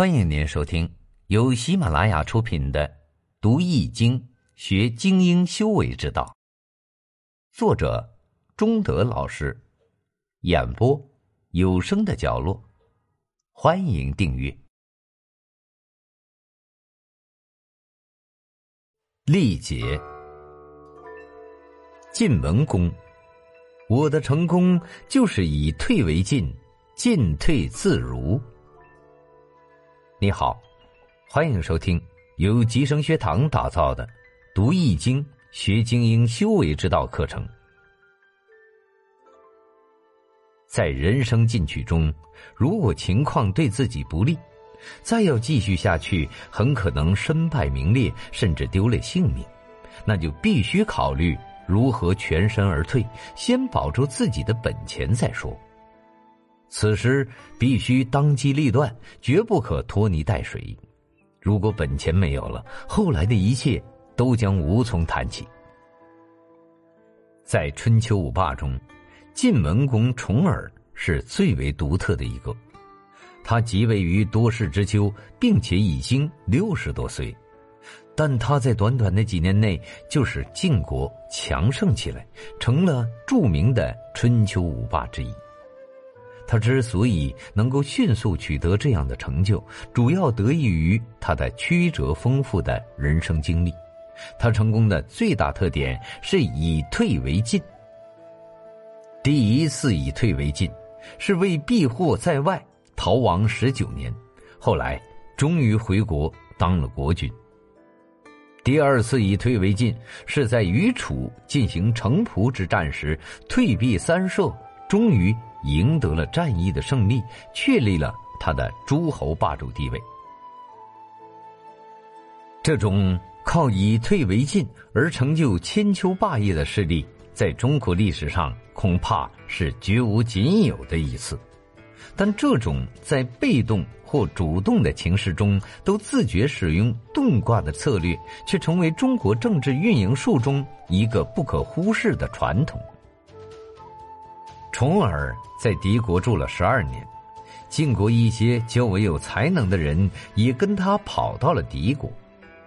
欢迎您收听由喜马拉雅出品的《读易经学精英修为之道》，作者中德老师，演播有声的角落。欢迎订阅。历劫，晋文公，我的成功就是以退为进，进退自如。你好，欢迎收听由吉生学堂打造的《读易经学精英修为之道》课程。在人生进取中，如果情况对自己不利，再要继续下去，很可能身败名裂，甚至丢了性命。那就必须考虑如何全身而退，先保住自己的本钱再说。此时必须当机立断，绝不可拖泥带水。如果本钱没有了，后来的一切都将无从谈起。在春秋五霸中，晋文公重耳是最为独特的一个。他即位于多事之秋，并且已经六十多岁，但他在短短的几年内就使晋国强盛起来，成了著名的春秋五霸之一。他之所以能够迅速取得这样的成就，主要得益于他的曲折丰富的人生经历。他成功的最大特点是以退为进。第一次以退为进，是为避祸在外，逃亡十九年，后来终于回国当了国君。第二次以退为进，是在与楚进行城濮之战时，退避三舍，终于。赢得了战役的胜利，确立了他的诸侯霸主地位。这种靠以退为进而成就千秋霸业的势力，在中国历史上恐怕是绝无仅有的一次。但这种在被动或主动的情势中都自觉使用遁卦的策略，却成为中国政治运营术中一个不可忽视的传统。重耳在敌国住了十二年，晋国一些较为有才能的人也跟他跑到了敌国，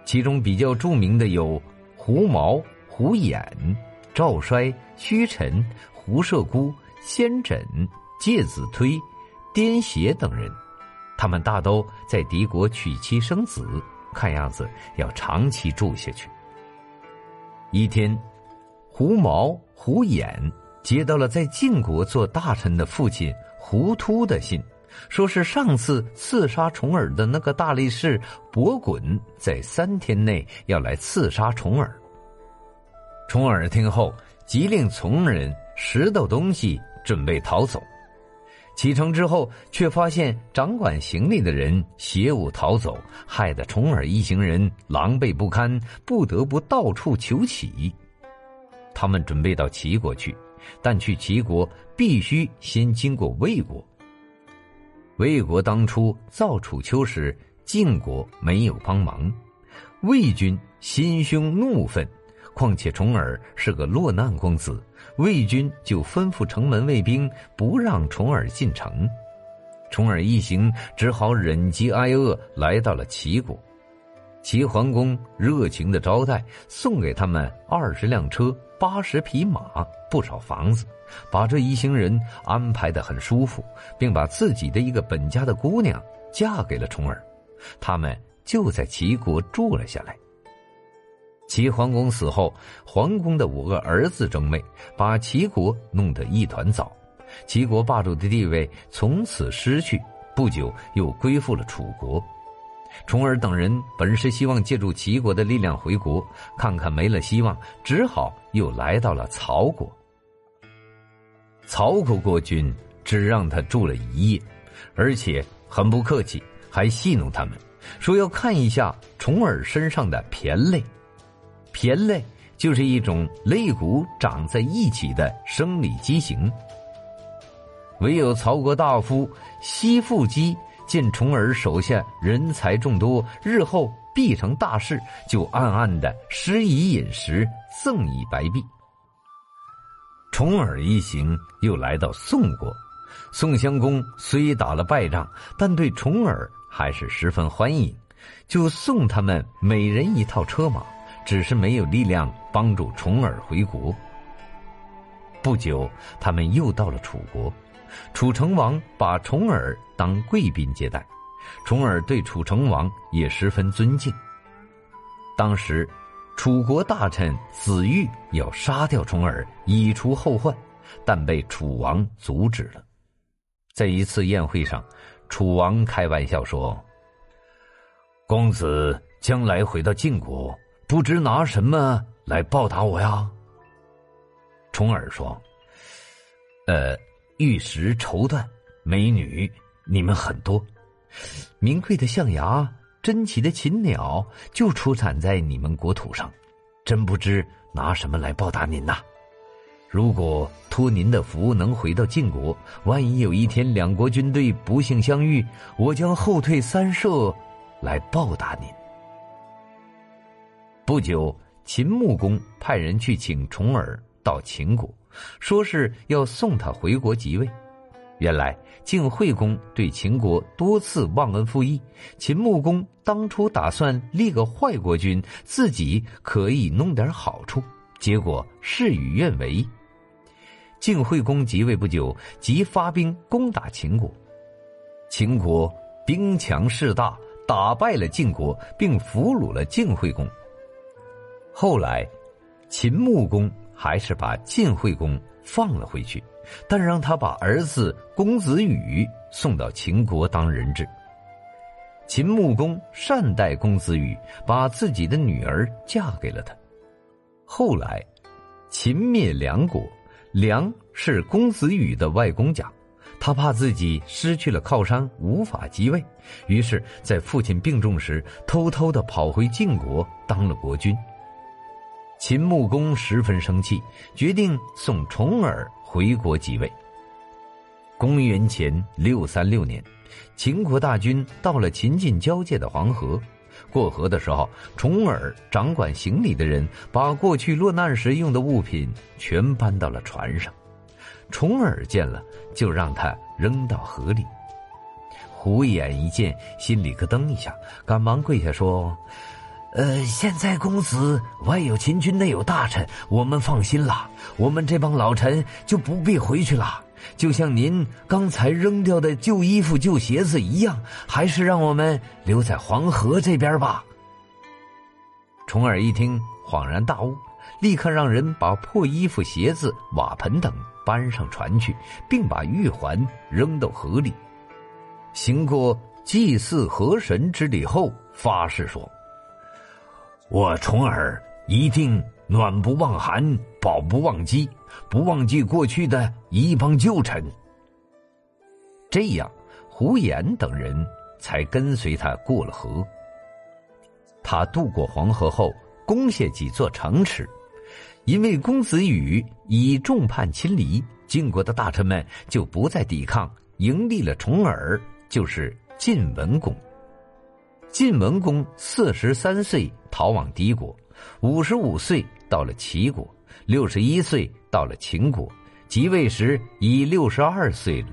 其中比较著名的有胡毛、胡衍、赵衰、虚臣、胡射孤、先轸、介子推、颠邪等人，他们大都在敌国娶妻生子，看样子要长期住下去。一天，胡毛、胡衍。接到了在晋国做大臣的父亲胡突的信，说是上次刺杀重耳的那个大力士伯滚在三天内要来刺杀重耳。重耳听后，急令从人拾到东西准备逃走，启程之后却发现掌管行李的人携物逃走，害得重耳一行人狼狈不堪，不得不到处求乞。他们准备到齐国去。但去齐国必须先经过魏国。魏国当初造楚丘时，晋国没有帮忙，魏军心胸怒愤。况且重耳是个落难公子，魏军就吩咐城门卫兵不让重耳进城。重耳一行只好忍饥挨饿，来到了齐国。齐桓公热情的招待，送给他们二十辆车。八十匹马，不少房子，把这一行人安排的很舒服，并把自己的一个本家的姑娘嫁给了重耳，他们就在齐国住了下来。齐桓公死后，桓公的五个儿子争位，把齐国弄得一团糟，齐国霸主的地位从此失去，不久又归附了楚国。重耳等人本是希望借助齐国的力量回国，看看没了希望，只好又来到了曹国。曹国国君只让他住了一夜，而且很不客气，还戏弄他们，说要看一下重耳身上的骈类。骈类就是一种肋骨长在一起的生理畸形。唯有曹国大夫西腹肌。见重耳手下人才众多，日后必成大事，就暗暗的施以饮食，赠以白璧。重耳一行又来到宋国，宋襄公虽打了败仗，但对重耳还是十分欢迎，就送他们每人一套车马，只是没有力量帮助重耳回国。不久，他们又到了楚国，楚成王把重耳当贵宾接待，重耳对楚成王也十分尊敬。当时，楚国大臣子玉要杀掉重耳，以除后患，但被楚王阻止了。在一次宴会上，楚王开玩笑说：“公子将来回到晋国，不知拿什么来报答我呀？”重耳说：“呃，玉石、绸缎、美女，你们很多，名贵的象牙、珍奇的禽鸟，就出产在你们国土上，真不知拿什么来报答您呐。”如果托您的福能回到晋国，万一有一天两国军队不幸相遇，我将后退三舍，来报答您。不久，秦穆公派人去请重耳到秦国，说是要送他回国即位。原来晋惠公对秦国多次忘恩负义，秦穆公当初打算立个坏国君，自己可以弄点好处，结果事与愿违。晋惠公即位不久，即发兵攻打秦国。秦国兵强势大，打败了晋国，并俘虏了晋惠公。后来，秦穆公还是把晋惠公放了回去，但让他把儿子公子羽送到秦国当人质。秦穆公善待公子羽，把自己的女儿嫁给了他。后来，秦灭梁国。梁是公子羽的外公家，他怕自己失去了靠山，无法继位，于是，在父亲病重时，偷偷的跑回晋国当了国君。秦穆公十分生气，决定送重耳回国即位。公元前六三六年，秦国大军到了秦晋交界的黄河。过河的时候，重耳掌管行李的人把过去落难时用的物品全搬到了船上。重耳见了，就让他扔到河里。胡眼一见，心里咯噔一下，赶忙跪下说：“呃，现在公子外有秦军，内有大臣，我们放心了。我们这帮老臣就不必回去了。”就像您刚才扔掉的旧衣服、旧鞋子一样，还是让我们留在黄河这边吧。重耳一听，恍然大悟，立刻让人把破衣服、鞋子、瓦盆等搬上船去，并把玉环扔到河里。行过祭祀河神之礼后，发誓说：“我重耳一定。”暖不忘寒，饱不忘饥，不忘记过去的一帮旧臣。这样，胡言等人才跟随他过了河。他渡过黄河后，攻下几座城池。因为公子羽以众叛亲离，晋国的大臣们就不再抵抗，迎立了重耳，就是晋文公。晋文公四十三岁逃往敌国。五十五岁到了齐国，六十一岁到了秦国，即位时已六十二岁了。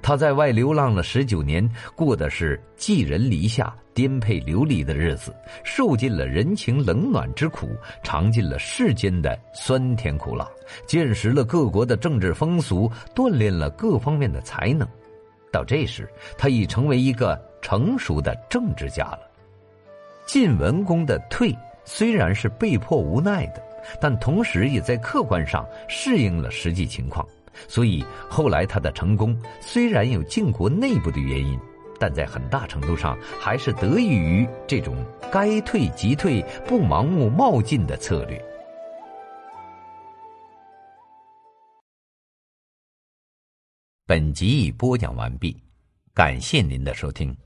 他在外流浪了十九年，过的是寄人篱下、颠沛流离的日子，受尽了人情冷暖之苦，尝尽了世间的酸甜苦辣，见识了各国的政治风俗，锻炼了各方面的才能。到这时，他已成为一个成熟的政治家了。晋文公的退。虽然是被迫无奈的，但同时也在客观上适应了实际情况。所以后来他的成功虽然有晋国内部的原因，但在很大程度上还是得益于这种该退即退、不盲目冒进的策略。本集已播讲完毕，感谢您的收听。